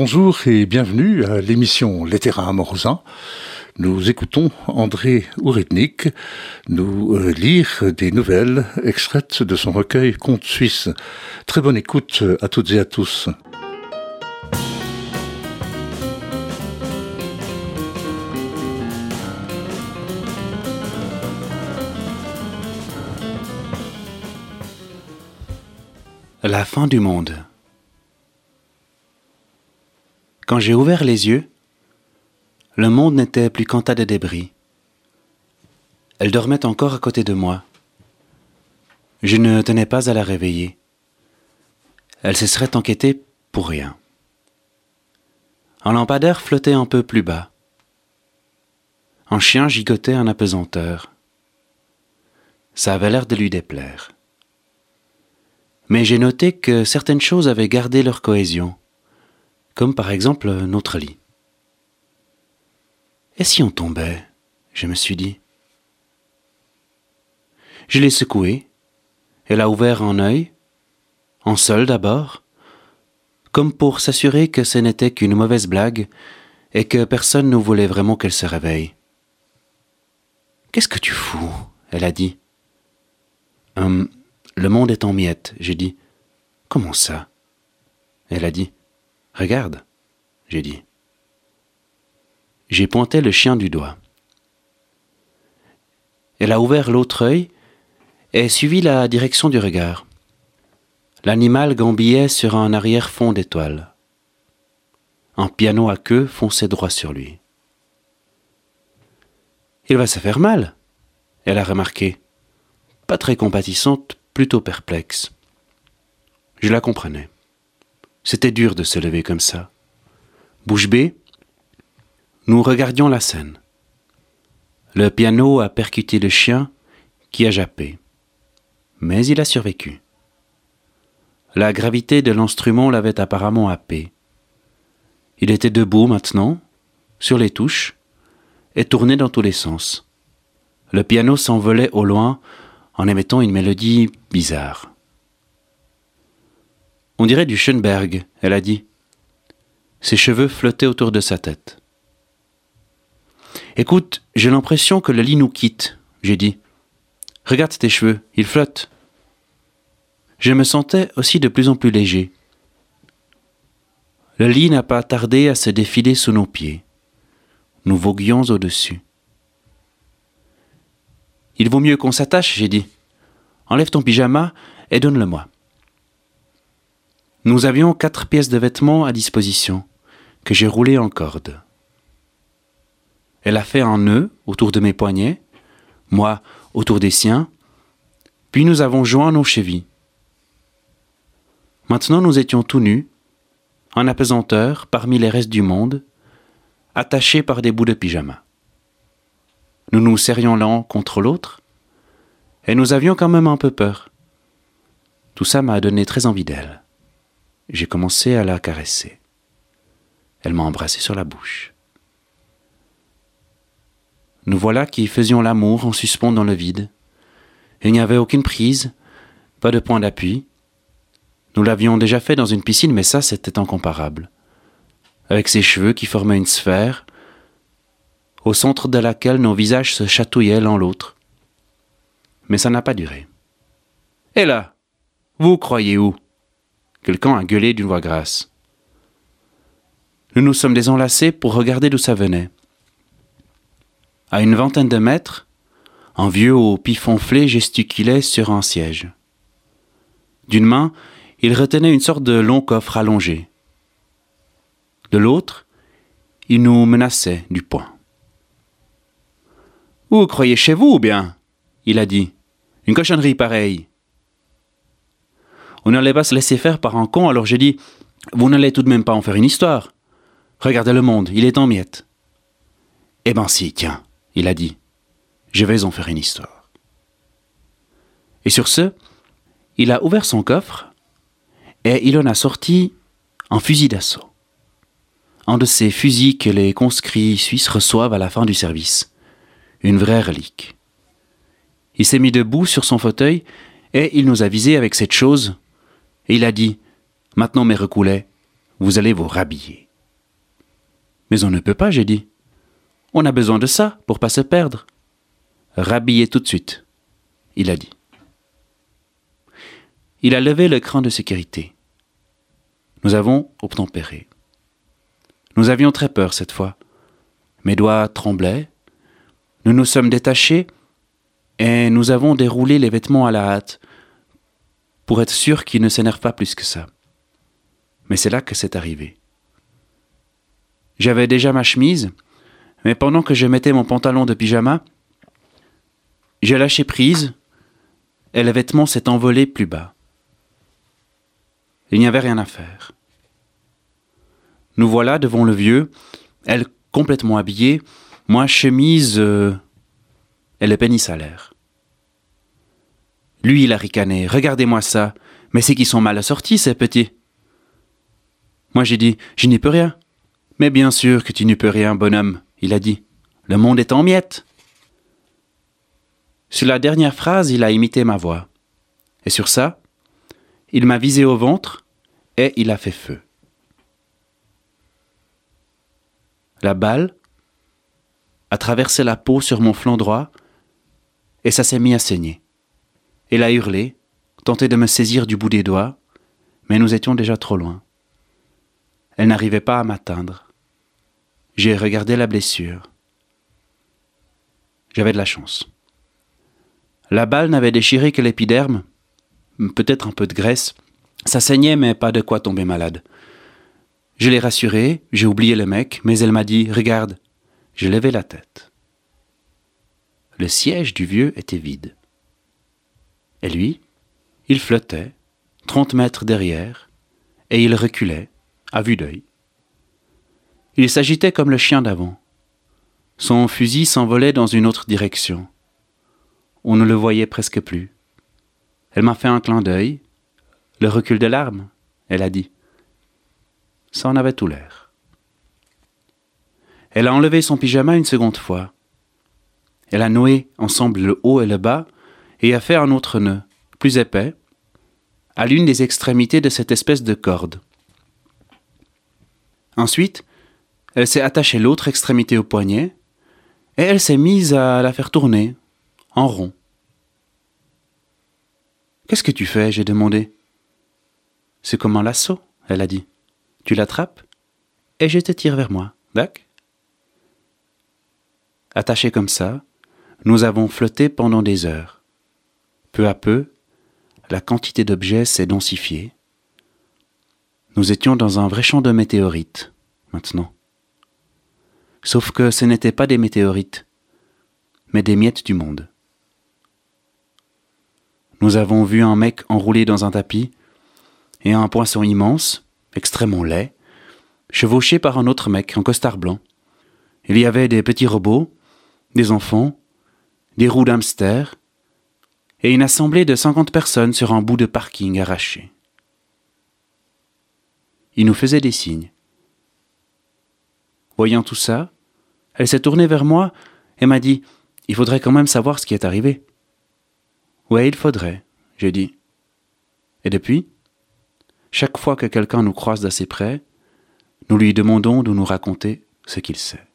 Bonjour et bienvenue à l'émission Les terrains. Nous écoutons André Ouretnik nous euh, lire des nouvelles extraites de son recueil Contes suisse. Très bonne écoute à toutes et à tous. La fin du monde. Quand j'ai ouvert les yeux, le monde n'était plus qu'un tas de débris. Elle dormait encore à côté de moi. Je ne tenais pas à la réveiller. Elle se serait enquêtée pour rien. Un lampadaire flottait un peu plus bas. Un chien gigotait en apesanteur. Ça avait l'air de lui déplaire. Mais j'ai noté que certaines choses avaient gardé leur cohésion comme par exemple notre lit. Et si on tombait je me suis dit. Je l'ai secoué. Elle a ouvert un œil, en seul d'abord, comme pour s'assurer que ce n'était qu'une mauvaise blague et que personne ne voulait vraiment qu'elle se réveille. Qu'est-ce que tu fous? Elle a dit. Hum, le monde est en miettes, j'ai dit. Comment ça? Elle a dit. Regarde, j'ai dit. J'ai pointé le chien du doigt. Elle a ouvert l'autre œil et suivi la direction du regard. L'animal gambillait sur un arrière-fond d'étoiles. Un piano à queue fonçait droit sur lui. Il va se faire mal, elle a remarqué, pas très compatissante, plutôt perplexe. Je la comprenais. C'était dur de se lever comme ça. Bouche bée, nous regardions la scène. Le piano a percuté le chien qui a jappé. Mais il a survécu. La gravité de l'instrument l'avait apparemment happé. Il était debout maintenant, sur les touches, et tournait dans tous les sens. Le piano s'envolait au loin en émettant une mélodie bizarre. On dirait du Schoenberg, elle a dit. Ses cheveux flottaient autour de sa tête. Écoute, j'ai l'impression que le lit nous quitte, j'ai dit. Regarde tes cheveux, ils flottent. Je me sentais aussi de plus en plus léger. Le lit n'a pas tardé à se défiler sous nos pieds. Nous voguions au-dessus. Il vaut mieux qu'on s'attache, j'ai dit. Enlève ton pyjama et donne-le-moi. Nous avions quatre pièces de vêtements à disposition, que j'ai roulées en corde. Elle a fait un nœud autour de mes poignets, moi autour des siens, puis nous avons joint nos chevilles. Maintenant nous étions tout nus, en apesanteur parmi les restes du monde, attachés par des bouts de pyjama. Nous nous serrions l'un contre l'autre, et nous avions quand même un peu peur. Tout ça m'a donné très envie d'elle. J'ai commencé à la caresser. Elle m'a embrassé sur la bouche. Nous voilà qui faisions l'amour en suspens dans le vide. Il n'y avait aucune prise, pas de point d'appui. Nous l'avions déjà fait dans une piscine, mais ça c'était incomparable. Avec ses cheveux qui formaient une sphère, au centre de laquelle nos visages se chatouillaient l'un l'autre. Mais ça n'a pas duré. Et là, vous croyez où? Quelqu'un a gueulé d'une voix grasse. Nous nous sommes désenlacés pour regarder d'où ça venait. À une vingtaine de mètres, un vieux au pifonflé gesticulait sur un siège. D'une main, il retenait une sorte de long coffre allongé. De l'autre, il nous menaçait du poing. Vous croyez chez vous ou bien? Il a dit. Une cochonnerie pareille. On n'allait pas se laisser faire par un con, alors j'ai dit Vous n'allez tout de même pas en faire une histoire. Regardez le monde, il est en miettes. Eh ben si, tiens, il a dit Je vais en faire une histoire. Et sur ce, il a ouvert son coffre et il en a sorti un fusil d'assaut. Un de ces fusils que les conscrits suisses reçoivent à la fin du service. Une vraie relique. Il s'est mis debout sur son fauteuil et il nous a visé avec cette chose et il a dit Maintenant, mes recoulets, vous allez vous rhabiller. Mais on ne peut pas, j'ai dit. On a besoin de ça pour pas se perdre. Rhabillez tout de suite, il a dit. Il a levé le cran de sécurité. Nous avons obtempéré. Nous avions très peur cette fois. Mes doigts tremblaient. Nous nous sommes détachés et nous avons déroulé les vêtements à la hâte pour être sûr qu'ils ne s'énervent pas plus que ça. Mais c'est là que c'est arrivé. J'avais déjà ma chemise, mais pendant que je mettais mon pantalon de pyjama, j'ai lâché prise et le vêtement s'est envolé plus bas. Il n'y avait rien à faire. Nous voilà devant le vieux, elle complètement habillée, moi chemise euh, et le pénis à l'air. Lui, il a ricané. Regardez-moi ça. Mais c'est qu'ils sont mal assortis, ces petits. Moi, j'ai dit, je n'y peux rien. Mais bien sûr que tu n'y peux rien, bonhomme, il a dit. Le monde est en miettes. Sur la dernière phrase, il a imité ma voix. Et sur ça, il m'a visé au ventre et il a fait feu. La balle a traversé la peau sur mon flanc droit et ça s'est mis à saigner. Elle a hurlé, tenté de me saisir du bout des doigts, mais nous étions déjà trop loin. Elle n'arrivait pas à m'atteindre. J'ai regardé la blessure. J'avais de la chance. La balle n'avait déchiré que l'épiderme, peut-être un peu de graisse. Ça saignait, mais pas de quoi tomber malade. Je l'ai rassurée, j'ai oublié le mec, mais elle m'a dit Regarde. J'ai levé la tête. Le siège du vieux était vide. Et lui, il flottait, trente mètres derrière, et il reculait, à vue d'œil. Il s'agitait comme le chien d'avant. Son fusil s'envolait dans une autre direction. On ne le voyait presque plus. Elle m'a fait un clin d'œil. Le recul de l'arme, elle a dit. Ça en avait tout l'air. Elle a enlevé son pyjama une seconde fois. Elle a noué ensemble le haut et le bas et a fait un autre nœud, plus épais, à l'une des extrémités de cette espèce de corde. Ensuite, elle s'est attachée l'autre extrémité au poignet, et elle s'est mise à la faire tourner, en rond. Qu'est-ce que tu fais? j'ai demandé. C'est comme un lasso, elle a dit. Tu l'attrapes, et je te tire vers moi, d'accord Attachés comme ça, nous avons flotté pendant des heures. Peu à peu, la quantité d'objets s'est densifiée. Nous étions dans un vrai champ de météorites, maintenant. Sauf que ce n'étaient pas des météorites, mais des miettes du monde. Nous avons vu un mec enroulé dans un tapis, et un poisson immense, extrêmement laid, chevauché par un autre mec en costard blanc. Il y avait des petits robots, des enfants, des roues d'hamster, et une assemblée de cinquante personnes sur un bout de parking arraché. Il nous faisait des signes. Voyant tout ça, elle s'est tournée vers moi et m'a dit Il faudrait quand même savoir ce qui est arrivé. Ouais, il faudrait, j'ai dit. Et depuis, chaque fois que quelqu'un nous croise d'assez près, nous lui demandons de nous raconter ce qu'il sait.